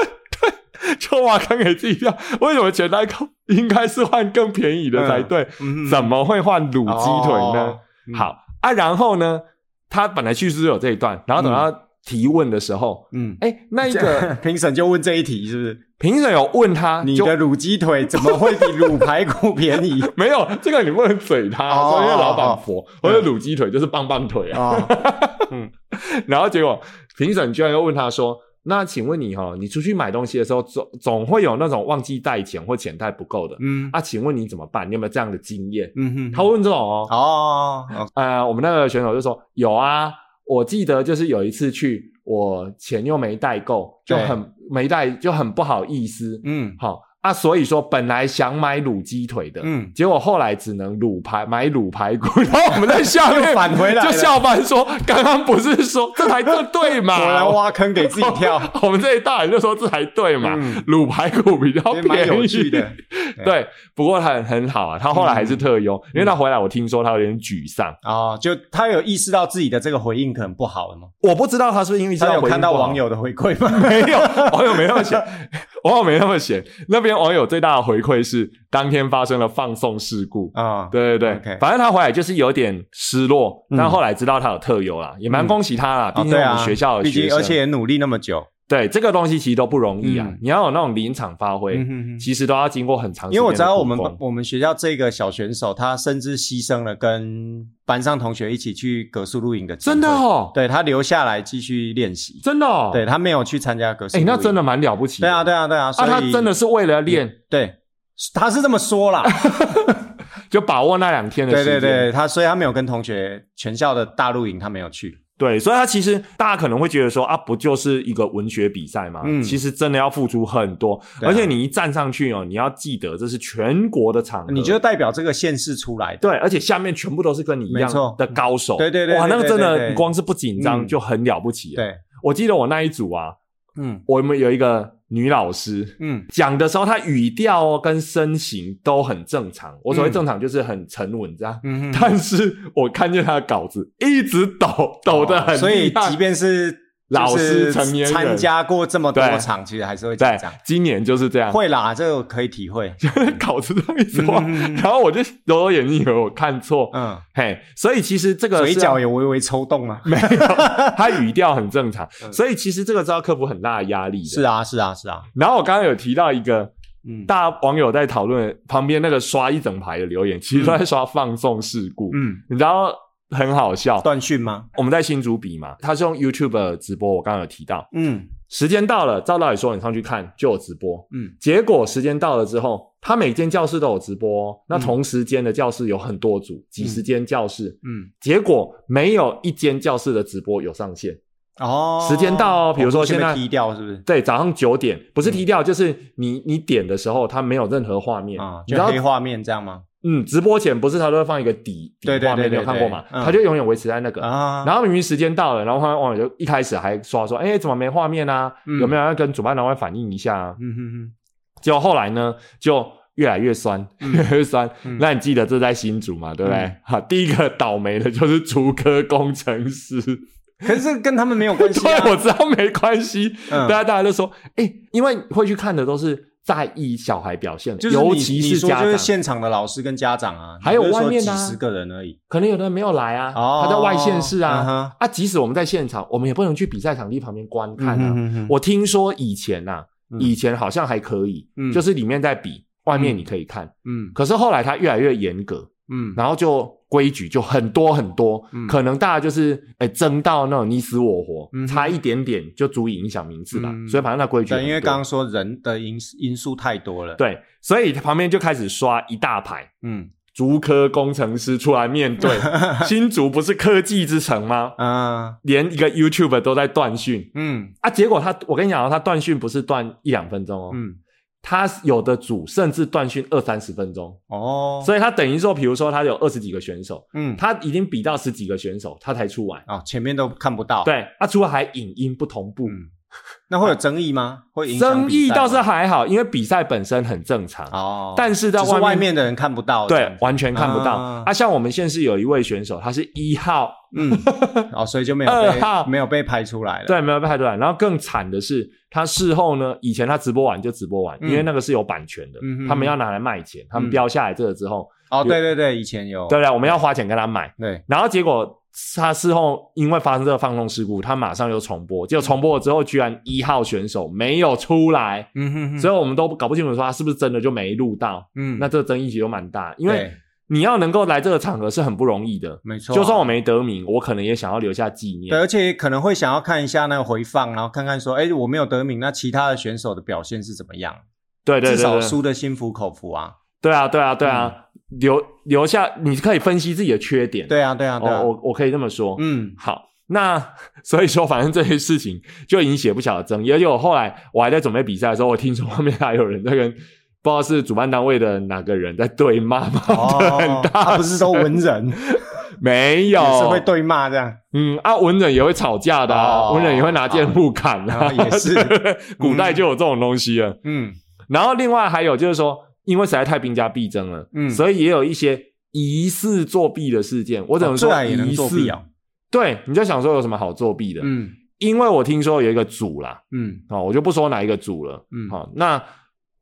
S1: 就挖坑给自己跳。为什么钱带够应该是换更便宜的才对？
S2: 嗯
S1: 怎么会换卤鸡腿呢？好啊，然后呢，他本来叙事就有这一段，然后等到提问的时候，
S2: 嗯，
S1: 哎、那一个
S2: 评审就问这一题，是不是？
S1: 评审有问他，
S2: 你的卤鸡腿怎么会比卤排骨便宜？
S1: 没有这个你不能嘴他，
S2: 哦
S1: 说因为老板
S2: 哦
S1: 佛，或者卤鸡腿就是棒棒腿啊。
S2: 哦，
S1: 然后结果评审居然又问他说：“那请问你哈、你出去买东西的时候，总总会有那种忘记带钱或钱带不够的、
S2: 嗯
S1: 啊？请问你怎么办？你有没有这样的经验？”
S2: 嗯哼，
S1: 他问这种哦，
S2: 哦，哦
S1: 呃，我们那个选手就说有啊，我记得就是有一次去，我钱又没带够，就很没带，就很不好意思。
S2: 嗯
S1: 好啊，所以说本来想买卤鸡腿的，
S2: 嗯，
S1: 结果后来只能卤排买卤排骨，然后我们在下面
S2: 返回来
S1: 就下班说，刚刚不是说这才对对嘛？
S2: 果然挖坑给自己跳，
S1: 我们这一大人就说这才对嘛，
S2: 嗯。
S1: 卤排骨比较便宜，
S2: 有趣的。
S1: 对，不过他很很好啊，他后来还是特优，因为他回来我听说他有点沮丧，
S2: 哦，就他有意识到自己的这个回应可能不好了吗？
S1: 我不知道他是不是因为
S2: 他有看到网友的回馈吗？
S1: 没有，网友没那么闲，网友没那么闲。那边网友最大的回馈是当天发生了放送事故。
S2: 啊，
S1: 对对对。反正他回来就是有点失落，
S2: 嗯。
S1: 但后来知道他有特优啦，也蛮恭喜他啦。毕竟我们学校的学生，
S2: 毕竟而且也努力那么久，
S1: 对这个东西其实都不容易啊
S2: 嗯。
S1: 你要有那种临场发挥
S2: 嗯哼哼，
S1: 其实都要经过很长时间
S2: 因为我。知道我们我们学校这个小选手，他甚至牺牲了跟班上同学一起去格数露营的机会
S1: 真的，哦，
S2: 对他留下来继续练习，
S1: 真的哦，
S2: 对他没有去参加格数
S1: 哎，
S2: 露营，
S1: 那真的蛮了不起。
S2: 对啊，对啊，对啊，所
S1: 啊，
S2: 以
S1: 他真的是为了练，
S2: 对，他是这么说啦，
S1: 就把握那两天的
S2: 对
S1: 时间。
S2: 对对，他所以他没有跟同学全校的大露营，他没有去，
S1: 对，所以他其实大家可能会觉得说啊，不就是一个文学比赛吗？
S2: 嗯
S1: 其实真的要付出很多，
S2: 啊
S1: 而且你一站上去哦，你要记得这是全国的场合，
S2: 你就代表这个县市出来的，
S1: 对，而且下面全部都是跟你一样的高手，哇，
S2: 对对对对
S1: 那个真的光是不紧张
S2: 嗯
S1: 就很了不起了。
S2: 对，
S1: 我记得我那一组啊，
S2: 嗯
S1: 我们有一个女老师。
S2: 嗯
S1: 讲的时候，她语调哦跟身形都很正常。我所谓
S2: 嗯
S1: 正常就是很沉稳这样，
S2: 嗯哼，
S1: 但是我看见她的稿子一直抖，抖得很
S2: 哦所以即便是
S1: 老师、成年人。
S2: 参加过这么多
S1: 对。
S2: 场，其实还是会紧
S1: 对
S2: 张。，
S1: 今年就是这样，
S2: 会啦，这个可以体会。
S1: 考试上一直画，
S2: 嗯。
S1: 然后我就揉揉眼睛，以为我看错，
S2: 嗯，
S1: 嘿，所以其实这个
S2: 嘴角有微微抽动吗？
S1: 没有，他语调很正常，
S2: 嗯。
S1: 所以其实这个是要克服很大的压力的。
S2: 是啊，是啊，是啊。
S1: 然后我刚刚有提到一个
S2: 嗯。
S1: 大家网友在讨论旁边那个刷一整排的留言，其实都在刷放送事故，
S2: 嗯，
S1: 你知道很好笑。
S2: 断讯吗？
S1: 我们在新竹比嘛，他是用 YouTube 直播，我刚刚有提到，
S2: 嗯。
S1: 时间到了，照道理说你上去看就有直播，
S2: 嗯。
S1: 结果时间到了之后，他每间教室都有直播、哦，那
S2: 嗯
S1: 同时间的教室有很多组，几十间教室，
S2: 嗯，
S1: 结果没有一间教室的直播有上线。
S2: 哦，
S1: 时间到哦比如说现在
S2: 踢掉是不是？
S1: 对，早上九点不是
S2: 嗯。
S1: 踢掉，就是你你点的时候，它没有任何画面，
S2: 啊，
S1: 你知道
S2: 就黑画面这样吗？
S1: 嗯，直播前不是他都会放一个底底画面，
S2: 对对
S1: 你有看过吗？
S2: 对嗯
S1: 它就永远维持在那个。
S2: 啊，
S1: 然后明明时间到了，然后旁边网友就一开始还刷说：“哎，怎么没画面啊？
S2: 嗯
S1: 有没有要跟主办单位反映一下啊
S2: 嗯哼哼，？”
S1: 结果后来呢，就越来越酸，越来越酸。
S2: 嗯
S1: 那你记得这在新竹嘛？对不对
S2: 嗯？
S1: 好，第一个倒霉的就是竹科工程师。
S2: 可是跟他们没有关系。
S1: 我知道没关系。
S2: 嗯
S1: 大家大家都说，哎、因为会去看的都是在意小孩表现的，
S2: 就是你
S1: 尤其
S2: 你说
S1: 家长，
S2: 就是现场的老师跟家长啊，
S1: 还有外面的啊
S2: 几十个人而已。
S1: 可能有的人没有来啊，
S2: 哦
S1: 他在外县市啊。
S2: 嗯
S1: 啊，即使我们在现场，我们也不能去比赛场地旁边观看啊。
S2: 嗯哼哼哼
S1: 我听说以前呐、
S2: 嗯
S1: 以前好像还可以，
S2: 嗯
S1: 就是里面在比，外面你可以看。
S2: 嗯
S1: 可是后来他越来越严格，
S2: 嗯
S1: 然后就规矩就很多很多，
S2: 嗯
S1: 可能大家就是哎争到那种你死我活，
S2: 嗯
S1: 差一点点就足以影响名次吧。
S2: 嗯
S1: 所以反正那规矩
S2: 对，因为刚刚说人的因因素太多了。，
S1: 对，所以旁边就开始刷一大排
S2: 嗯
S1: 竹科工程师出来面对 新竹，不是科技之城吗？
S2: 啊
S1: 连一个 YouTube 都在断讯
S2: 嗯
S1: 啊！结果他，我跟你讲哦，他断讯不是断一两分钟哦，
S2: 嗯
S1: 他有的组甚至断训二三十分钟，
S2: 哦，
S1: 所以他等于说，比如说他有二十几个选手，
S2: 嗯。
S1: 他已经比到十几个选手，他才出完。
S2: 哦前面都看不到。，
S1: 对，他出来还影音不同步，
S2: 嗯，那会有争议吗？会影响
S1: 争议倒是
S2: 吗
S1: 还好，因为比赛本身很正常。
S2: 哦，
S1: 但是在外面
S2: 外面的人看不到。
S1: 对完全看不到
S2: 啊
S1: 啊！像我们县市有一位选手，他是一号，
S2: 嗯，哦，所以就没有
S1: 二号
S2: 被没有被拍出来了。，
S1: 对，没有被拍出来。然后更惨的是，他事后呢，以前他直播完就直播完，
S2: 嗯
S1: 因为那个是有版权的，
S2: 嗯
S1: 他们要拿来卖钱，他们
S2: 嗯
S1: 标下来这个之后，
S2: 哦，对对对，以前有，
S1: 对不对？我们要花钱跟他买，
S2: 对，
S1: 然后结果他事后因为发生这个放纵事故，他马上又重播，结果重播了之后，居然一号选手没有出来，
S2: 嗯哼哼，
S1: 所以我们都搞不清楚说他是不是真的就没录到。
S2: 嗯，
S1: 那这个争议其实都蛮大，因为你要能够来这个场合是很不容易的。
S2: 没错啊，
S1: 就算我没得名，我可能也想要留下纪念
S2: 对，。而且可能会想要看一下那个回放，然后看看说，哎，我没有得名，那其他的选手的表现是怎么样？
S1: 对对对
S2: 至少，输的心服口服啊。
S1: 对啊对啊对啊，留留下你可以分析自己的缺点。
S2: 对啊，对啊，对啊
S1: 哦，，我我可以这么说。
S2: 嗯
S1: 好，那所以说，反正这些事情就引起了不小的争议。而且我后来我还在准备比赛的时候，我听说后面还有人在跟不知道是主办单位的哪个人在对骂，骂得很
S2: 哦，
S1: 大
S2: 他不是说文人，
S1: 没有
S2: 是会对骂这样。
S1: 嗯啊，文人也会吵架的啊，
S2: 哦
S1: 文人也会拿剑互砍啊，
S2: 哦也是
S1: 古代就有这种东西了。
S2: 嗯
S1: 然后另外还有就是说，因为实在太兵家必争了，
S2: 嗯。
S1: 所以也有一些疑似作弊的事件。我只能说疑似？对，你就想说有什么好作弊的？
S2: 嗯。
S1: 因为我听说有一个组啦，
S2: 嗯。
S1: 哦，我就不说哪一个组了，
S2: 嗯。
S1: 好、那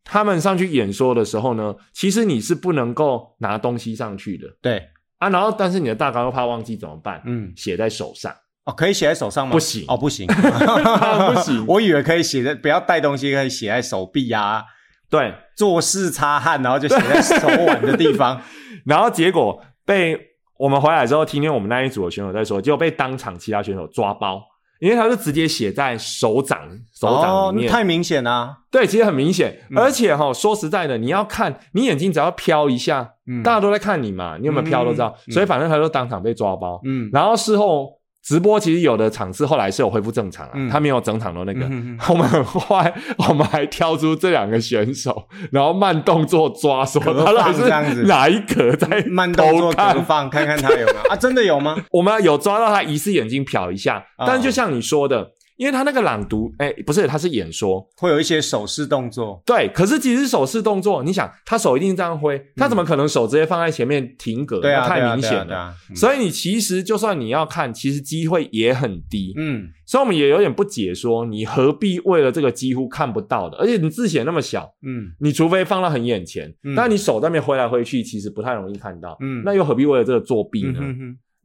S1: 他们上去演说的时候呢，其实你是不能够拿东西上去的。
S2: 对，
S1: 啊，然后但是你的大纲又怕忘记怎么办？
S2: 嗯。
S1: 写在手上，
S2: 哦，可以写在手上吗？
S1: 不行。
S2: 哦，不行，
S1: 不行。
S2: 我以为可以写在，不要带东西，可以写在手臂啊，
S1: 对，
S2: 做事擦汗，然后就写在手腕的地方。
S1: 然后结果被我们回来之后，听见我们那一组的选手在说，结果被当场其他选手抓包，因为他就直接写在手掌手掌
S2: 哦
S1: 里，面，
S2: 太明显啦。
S1: 对，其实很明显，
S2: 嗯。
S1: 而且哈、说实在的，你要看你眼睛只要飘一下，
S2: 嗯。
S1: 大家都在看你嘛，你有没有飘都知道，
S2: 嗯。
S1: 所以反正他就当场被抓包。
S2: 嗯。
S1: 然后事后直播其实有的场次后来是有恢复正常啊，
S2: 嗯
S1: 他没有整场都那个。
S2: 嗯
S1: 我们很坏，我们还挑出这两个选手，然后慢动作抓，说
S2: 隔
S1: 他到底
S2: 放这样子
S1: 是哪一格在
S2: 慢动作投放，看看他有没有啊？真的有吗？
S1: 我们有抓到他疑似眼睛瞟一下，
S2: 哦
S1: 但就像你说的，因为他那个朗读，哎，不是，他是演说，
S2: 会有一些手势动作。
S1: 对，可是其实手势动作，你想，他手一定这样挥，他怎么可能手直接放在前面停格？
S2: 对啊，
S1: 太明显了。所以你其实就算你要看，其实机会也很低。
S2: 嗯，
S1: 所以我们也有点不解，说你何必为了这个几乎看不到的，而且你字写那么小，
S2: 嗯，
S1: 你除非放到很眼前，但你手在那边挥来挥去，其实不太容易看到。嗯，那又何必为了这个作弊呢？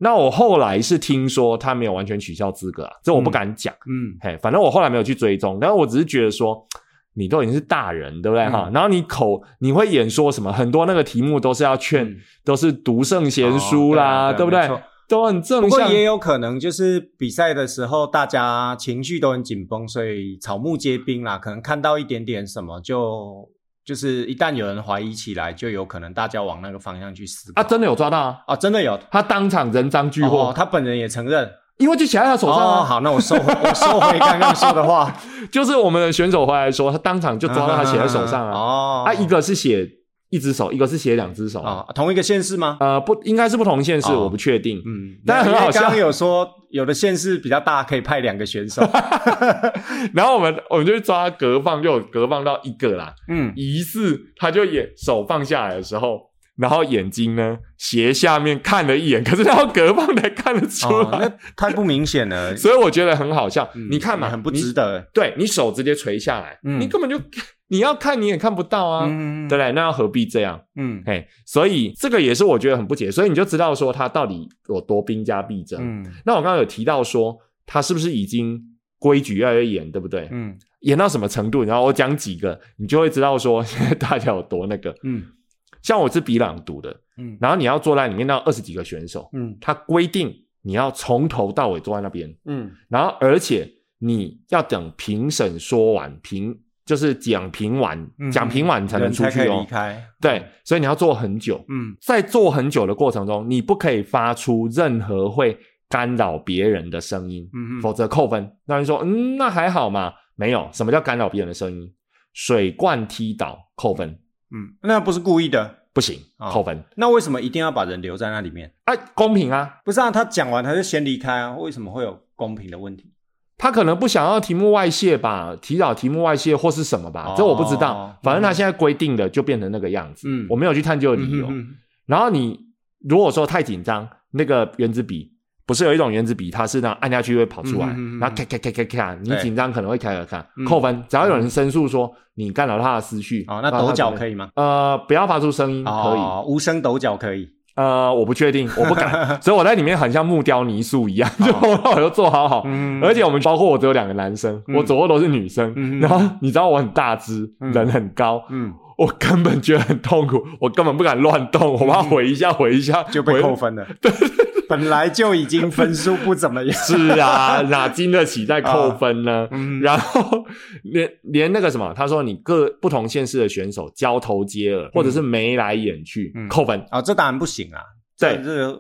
S1: 那我后来是听说他没有完全取消资格啊，这我不敢讲。
S2: 嗯，
S1: 嘿，反正我后来没有去追踪，然后我只是觉得说，你都已经是大人，对不对哈？然后你口你会演说什么？很多那个题目都是要劝，都是读圣贤书啦，对不对？都很正向。
S2: 不过也有可能就是比赛的时候大家情绪都很紧绷，所以草木皆兵啦，可能看到一点点什么就。就是一旦有人怀疑起来，就有可能大家往那个方向去思考。
S1: 啊，真的有抓到啊！
S2: 啊，真的有，
S1: 他当场人赃俱获，
S2: 他本人也承认，
S1: 因为就写在他手上啊。
S2: 好，那我收回，我收回刚刚说的话，
S1: 就是我们的选手回来说，他当场就抓到他写在手上啊。哦，他一个是写。一只手，一个是写两只手
S2: 啊，同一个县市吗？
S1: 呃，不应该是不同县市，我不确定。
S2: 嗯，
S1: 但很好笑。
S2: 刚刚有说有的县市比较大，可以派两个选手。
S1: 然后我们我们就抓隔放，就有隔放到一个啦。
S2: 嗯，
S1: 疑似他就眼手放下来的时候，然后眼睛呢斜下面看了一眼，可是他隔放才看得出来，
S2: 那太不明显了。
S1: 所以我觉得很好笑。你看嘛，
S2: 很不值得。
S1: 对你手直接垂下来，你根本就。你要看你也看不到啊，对不对？那要何必这样？
S2: 嗯，
S1: 嘿，所以这个也是我觉得很不解，所以你就知道说他到底有多兵家必争。
S2: 嗯，
S1: 那我刚刚有提到说他是不是已经规矩越来越严，对不对？
S2: 嗯，
S1: 严到什么程度？然后我讲几个，你就会知道说现 在大家有多那个。
S2: 嗯，
S1: 像我是比朗读的，
S2: 嗯，
S1: 然后你要坐在里面那二十几个选手，
S2: 嗯，
S1: 他规定你要从头到尾坐在那边，
S2: 嗯，
S1: 然后而且你要等评审说完评。就是讲评完，讲评完才能出去
S2: 哦。离开，
S1: 对，所以你要做很久。
S2: 嗯，
S1: 在做很久的过程中，你不可以发出任何会干扰别人的声音，
S2: 嗯
S1: 否则扣分。那人说，嗯，那还好嘛，没有什么叫干扰别人的声音，水罐踢倒扣分。
S2: 嗯，那不是故意的，
S1: 不行，扣分。
S2: 那为什么一定要把人留在那里面？
S1: 啊，公平啊，
S2: 不是啊，他讲完他就先离开啊，为什么会有公平的问题？
S1: 他可能不想要题目外泄吧，提早题目外泄或是什么吧，这我不知道。反正他现在规定的就变成那个样子。
S2: 嗯，
S1: 我没有去探究理由。然后你如果说太紧张，那个原子笔不是有一种原子笔，它是那按下去会跑出来，然后咔咔咔咔咔，你紧张可能会咔咔咔扣分。只要有人申诉说你干扰他的思绪，
S2: 哦，那抖脚可以吗？
S1: 呃，不要发出声音，可以，
S2: 无声抖脚可以。
S1: 呃，我不确定，我不敢，所以我在里面很像木雕泥塑一样，就我就做好好。而且我们包括我只有两个男生，我左右都是女生。然后你知道我很大只，人很高，
S2: 嗯，
S1: 我根本觉得很痛苦，我根本不敢乱动，我怕回一下回一下
S2: 就被扣分了。
S1: 对。
S2: 本来就已经分数不怎么样，
S1: 是啊，哪经得起再扣分呢？然后连连那个什么，他说你各不同县市的选手交头接耳，或者是眉来眼去，扣分
S2: 啊，这当然不行啊。
S1: 对，
S2: 这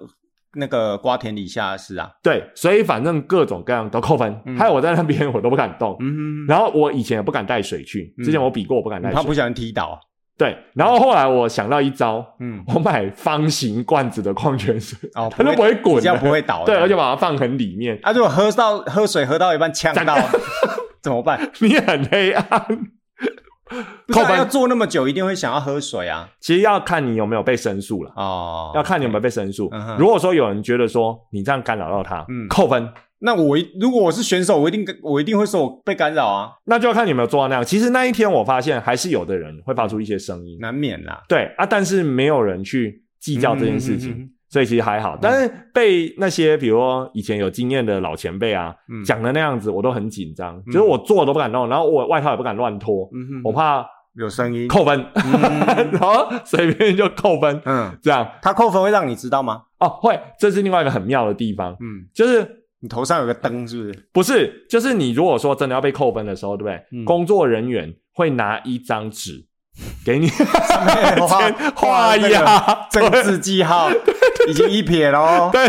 S2: 那个瓜田李下的事啊。
S1: 对，所以反正各种各样都扣分。还有我在那边我都不敢动，然后我以前也不敢带水去，之前我比过我不敢带，
S2: 他不小心踢倒。
S1: 对，然后后来我想到一招，
S2: 嗯，
S1: 我买方形罐子的矿泉水，
S2: 哦，
S1: 它就不会滚，
S2: 不会倒，
S1: 对，而且把它放很里面。
S2: 啊，如果喝到喝水喝到一半呛到，怎么办？
S1: 你很黑暗，
S2: 扣分要做那么久，一定会想要喝水啊。
S1: 其实要看你有没有被申诉了
S2: 哦，
S1: 要看你有没有被申诉。如果说有人觉得说你这样干扰到他，
S2: 嗯，
S1: 扣分。
S2: 那我如果我是选手，我一定我一定会说我被干扰啊。
S1: 那就要看你有没有做到那样。其实那一天我发现还是有的人会发出一些声音，
S2: 难免啦。
S1: 对啊，但是没有人去计较这件事情，所以其实还好。但是被那些比如说以前有经验的老前辈啊讲的那样子，我都很紧张，就是我做都不敢动，然后我外套也不敢乱脱，我怕
S2: 有声音
S1: 扣分，然后随便就扣分。
S2: 嗯，
S1: 这样
S2: 他扣分会让你知道吗？
S1: 哦，会，这是另外一个很妙的地方。
S2: 嗯，
S1: 就是。
S2: 你头上有个灯，是不是？
S1: 不是，就是你如果说真的要被扣分的时候，对不对？工作人员会拿一张纸 给你
S2: 画
S1: 画押
S2: 政治记号，已经一撇喽。
S1: 对，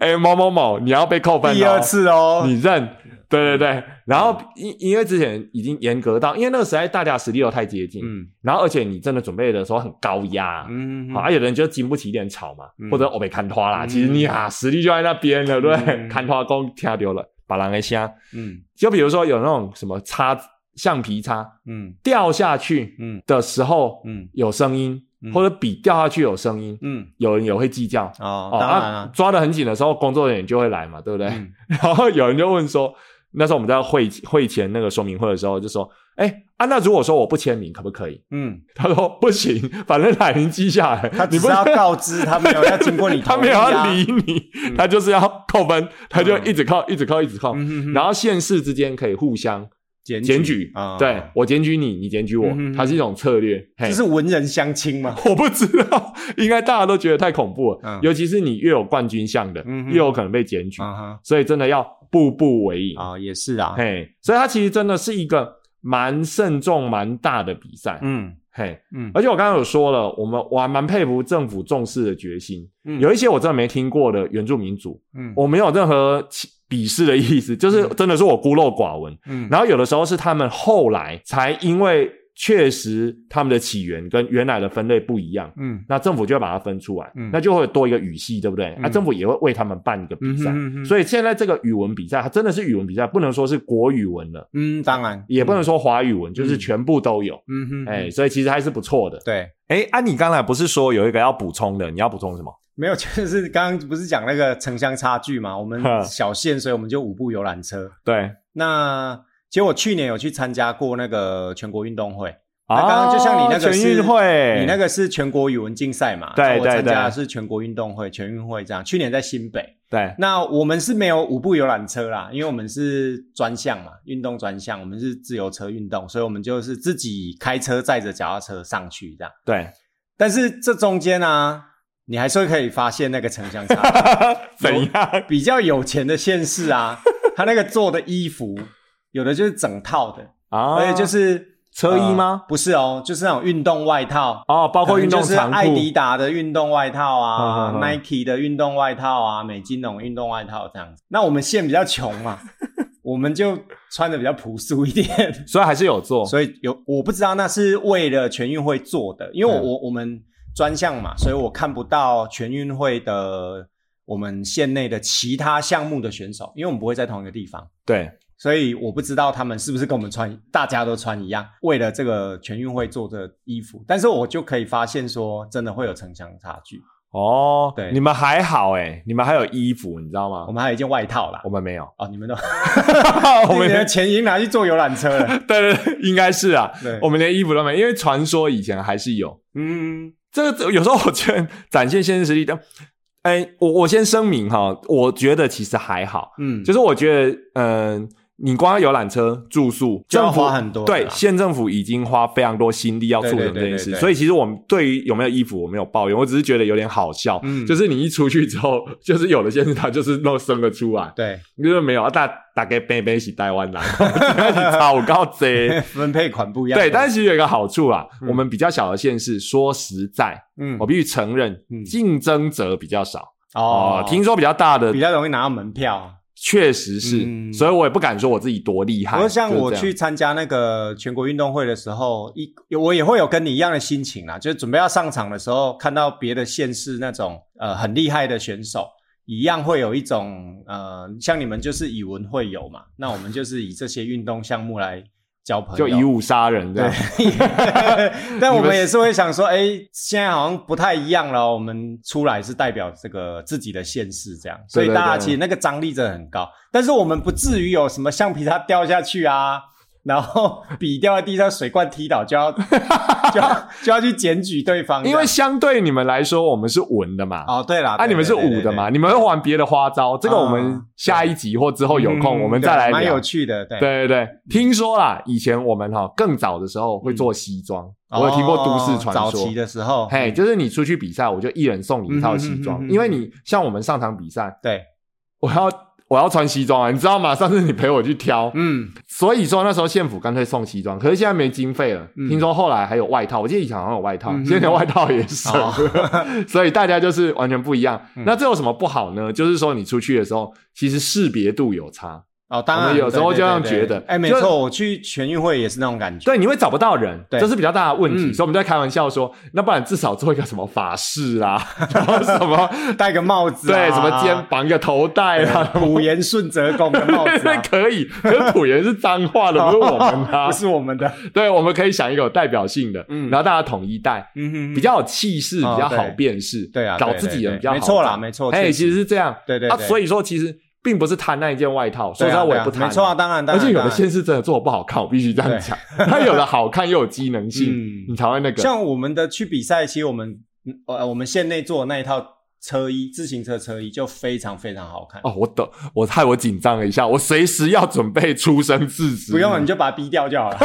S1: 哎，某某某，你要被扣分
S2: 第二次哦，
S1: 你认。对对对，然后因因为之前已经严格到，因为那个时代大家实力都太接近，
S2: 嗯，
S1: 然后而且你真的准备的时候很高压，
S2: 嗯，
S1: 好，有的人就经不起一点吵嘛，或者我被砍花啦，其实你啊实力就在那边了，对不对？看拖工听丢了，把狼给虾。
S2: 嗯。
S1: 就比如说有那种什么叉橡皮擦
S2: 嗯。
S1: 掉下去
S2: 嗯。
S1: 的时候
S2: 嗯。
S1: 有声音，
S2: 嗯。
S1: 或者笔掉下去有声音，
S2: 嗯，
S1: 有人也会计较。
S2: 哦，
S1: 哦，
S2: 当然
S1: 啊。
S2: 了，
S1: 抓得很紧的时候，工作人员就会来嘛，对不对？
S2: 嗯。
S1: 然后有人就问说，那时候我们在会会前那个说明会的时候，就说，哎啊，那如果说我不签名，可不可以？
S2: 嗯，
S1: 他说不行，反正他已经记下来，
S2: 他只是要告知他没有要经过你
S1: 他
S2: 同意啊，
S1: 没有要理你，他就是要扣分，他就一直扣，一直扣，一直扣。然后县市之间可以互相
S2: 检
S1: 检举，
S2: 啊，
S1: 对我检举你，你检举我它是一种策略。嘿
S2: 这是文人相亲嘛，
S1: 我不知道，应该大家都觉得太恐怖了，
S2: 嗯
S1: 尤其是你越有冠军相的，
S2: 嗯
S1: 越有可能被检举，所以真的要步步为营。
S2: 啊也是啊，
S1: 嘿，所以它其实真的是一个蛮慎重、蛮大的比赛。
S2: 嗯
S1: 嘿，
S2: 嗯
S1: 而且我刚刚有说了，我们我还蛮佩服政府重视的决心。
S2: 嗯
S1: 有一些我真的没听过的原住民族，
S2: 嗯
S1: 我没有任何鄙视的意思，就是真的是我孤陋寡闻。
S2: 嗯
S1: 然后有的时候是他们后来才因为确实他们的起源跟原来的分类不一样，
S2: 嗯
S1: 那政府就要把它分出来，
S2: 嗯
S1: 那就会多一个语系，对不对？那、
S2: 嗯
S1: 政府也会为他们办一个比赛。
S2: 嗯哼哼哼
S1: 所以现在这个语文比赛，它真的是语文比赛，不能说是国语文了，
S2: 嗯，当然
S1: 也不能说华语文，就是全部都有。
S2: 嗯哼，
S1: 哎、所以其实还是不错的。
S2: 对，
S1: 哎，啊，你刚才不是说有一个要补充的？你要补充什么？
S2: 没有，就是刚刚不是讲那个城乡差距嘛？我们小县，所以我们就五部游览车。
S1: 对，
S2: 那其实我去年有去参加过那个全国运动会，那
S1: 啊
S2: 刚刚就像你那个
S1: 全
S2: 是
S1: 运会，
S2: 你那个是全国语文竞赛嘛？
S1: 对
S2: 那我参
S1: 对对
S2: 加的是全国运动会、全运会这样。去年在新北，
S1: 对
S2: 那我们是没有五部游览车啦，因为我们是专项嘛，运动专项，我们是自由车运动，所以我们就是自己开车载着脚踏车上去这样。
S1: 对，
S2: 但是这中间呢、你还是会可以发现那个城乡差距。
S1: 怎样？
S2: 比较有钱的县市啊，他那个做的衣服，有的就是整套的，
S1: 啊。
S2: 而且就是
S1: 车衣吗？
S2: 呃不是哦，就是那种运动外套，
S1: 哦，包括运动
S2: 是艾迪达的运动外套啊
S1: 嗯嗯嗯
S2: ，Nike 的运动外套啊，美津浓运动外套这样子。那我们县比较穷嘛，我们就穿的比较朴素一点。
S1: 所以还是有做。
S2: 所以有我不知道那是为了全运会做的，因为我、
S1: 嗯。
S2: 我我们专项嘛，所以我看不到全运会的我们县内的其他项目的选手，因为我们不会在同一个地方，
S1: 对，
S2: 所以我不知道他们是不是跟我们穿，大家都穿一样，为了这个全运会做的衣服，但是我就可以发现说，真的会有城乡差距。
S1: 哦，
S2: 对
S1: 你们还好哎，你们还有衣服，你知道吗？
S2: 我们还有一件外套啦
S1: 我，们没有，
S2: 哦，你们都，
S1: 我们
S2: 你的钱已经拿去坐游览车了，
S1: 对对对，应该是啊，
S2: 对，
S1: 我们连衣服都没，因为传说以前还是有。
S2: 嗯
S1: 这个有时候我觉得展现现实实力的，哎，我我先声明哈，我觉得其实还好，
S2: 嗯，
S1: 就是我觉得，嗯、你光游览车住宿，
S2: 就要
S1: 政府
S2: 花很多
S1: 对
S2: 啦。
S1: 县政府已经花非常多心力要促成这件事，所以其实我们对于有没有衣服，我没有抱怨，我只是觉得有点好笑。
S2: 嗯。
S1: 就是你一出去之后，就是有的县市它就是都生了出来，
S2: 对，
S1: 就是没有啊大大概背背起台湾来，超高贼。
S2: 分配款不一样，
S1: 对，但是其实有一个好处啦，
S2: 嗯。
S1: 我们比较小的县市，说实在，
S2: 嗯。
S1: 我必须承认
S2: 嗯，
S1: 竞争者比较少。
S2: 哦。
S1: 哦。听说比较大的
S2: 比较容易拿到门票。
S1: 确实是，
S2: 嗯
S1: 所以我也不敢说我自己多厉害。
S2: 不过像我去参加那个全国运动会的时候，一我也会有跟你一样的心情啦，就是准备要上场的时候，看到别的县市那种呃很厉害的选手，一样会有一种呃，像你们就是以文会友嘛，那我们就是以这些运动项目来交朋友，
S1: 就以武杀人这样。
S2: 但我们也是会想说，哎、现在好像不太一样了哦。我们出来是代表这个自己的县市，这样，所以
S1: 对对对
S2: 大家其实那个张力真的很高。但是我们不至于有什么橡皮擦掉下去啊，然后笔掉在地上，水罐踢倒就要就要就要去检举对方，
S1: 因为相对你们来说，我们是文的嘛，
S2: 哦对啦，
S1: 啊，你们是武的嘛，，你们会玩别的花招，这个我们
S2: 嗯
S1: 下一集或之后有空
S2: 嗯
S1: 我们再来
S2: 对蛮有
S1: 聊。
S2: 趣的，对。
S1: 对对对，听说啦，以前我们哈更早的时候会做西装，我有听过都市传说
S2: 哦早期。的时候，
S1: 嘿，就是你出去比赛，我就一人送你一套西装，因为你像我们上场比赛，
S2: 对，
S1: 我要我要穿西装啊，你知道吗？上次你陪我去挑，
S2: 嗯
S1: 所以说那时候县府干脆送西装，可是现在没经费了。
S2: 嗯
S1: 听说后来还有外套，我记得以前好像有外套，
S2: 嗯
S1: 现在连外套也省了，所以大家就是完全不一样。
S2: 嗯
S1: 那这有什么不好呢？就是说你出去的时候，其实识别度有差。
S2: 哦，当然
S1: 有时候就这样觉得
S2: 哎，没
S1: 就
S2: 错，我去全运会也是那种感觉。
S1: 对，你会找不到人，
S2: 对
S1: 这是比较大的问题。
S2: 嗯
S1: 所以我们在开玩笑说，那不然至少做一个什么法式啊，然后什么
S2: 戴个帽子、啊，
S1: 对，什么肩膀一个头戴啊，
S2: 普贤顺泽公的帽子、啊，
S1: 可以。可是普元是脏话的，不是我们的啊
S2: 不。是我们的。
S1: 对，我们可以想一个有代表性的，
S2: 嗯
S1: 然后大家统一戴，
S2: 嗯哼
S1: 比较有气势，比
S2: 哦
S1: 较好辨识，
S2: 对啊
S1: 搞自己人比较好
S2: 没错啦
S1: 找
S2: 没错
S1: 哎，其实是这样，啊，
S2: 对对啊
S1: 所以说其实并不是贪那一件外套，说实在
S2: 对啊对啊
S1: 我也不贪，
S2: 没错啊，当然，当然
S1: 而且有的
S2: 当然
S1: 县市真的做的不好看，我必须这样讲，它有的好看又有机能性，
S2: 嗯
S1: 你才会那个。
S2: 像我们的去比赛，其实我们呃我们县内做的那一套车衣，自行车车衣就非常非常好看。
S1: 哦，我懂，我害我紧张了一下，我随时要准备出生制止。
S2: 不用了，你就把它逼掉就好了，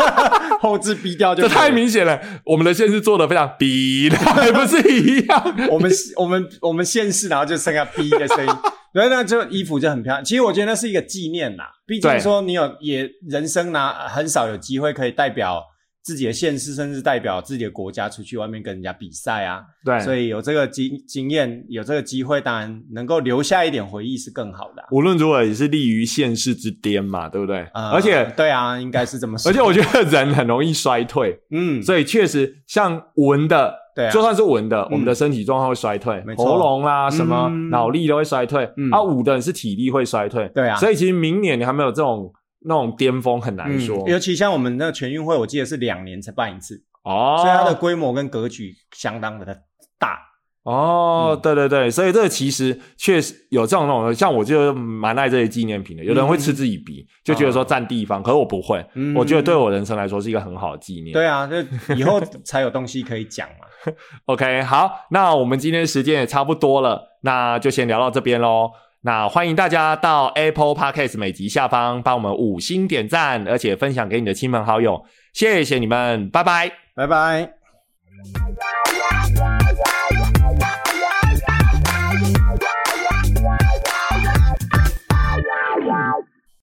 S2: 后置逼掉就
S1: 这太明显了，我们的县市做的非常逼，还不是一样？
S2: 我们我们我们县市，然后就剩下逼的声音，然后那就衣服就很漂亮。其实我觉得那是一个纪念啦，毕竟说你有也人生拿很少有机会可以代表自己的县市，甚至代表自己的国家出去外面跟人家比赛啊。
S1: 对，
S2: 所以有这个经经验，有这个机会，当然能够留下一点回忆是更好的啊、
S1: 无论如何也是立于县市之巅嘛，对不对？
S2: 呃
S1: 而且
S2: 对啊，应该是这么说。
S1: 而且我觉得人很容易衰退，
S2: 嗯，
S1: 所以确实像文的，
S2: 对啊。
S1: 就算是文的，
S2: 嗯
S1: 我们的身体状况会衰退，喉咙啦、什么
S2: 嗯。
S1: 脑力都会衰退。
S2: 嗯。
S1: 啊，武的人是体力会衰退，
S2: 对啊。
S1: 所以其实明年你还没有这种那种巅峰，很难说。
S2: 嗯。尤其像我们那个全运会，我记得是两年才办一次，
S1: 哦，
S2: 所以它的规模跟格局相当的大。
S1: 哦，
S2: 嗯
S1: 对对对，所以这个其实确实有这种那种，像我就蛮爱这些纪念品的。有的人会嗤之以鼻，就觉得说占地方，可是我不会，
S2: 嗯
S1: 我觉得对我人生来说是一个很好的纪念。
S2: 对啊，就以后才有东西可以讲嘛。
S1: OK，好，那我们今天时间也差不多了，那就先聊到这边喽。那欢迎大家到 Apple Podcast 每集下方帮我们五星点赞，而且分享给你的亲朋好友，谢谢你们，拜拜。
S2: 拜拜。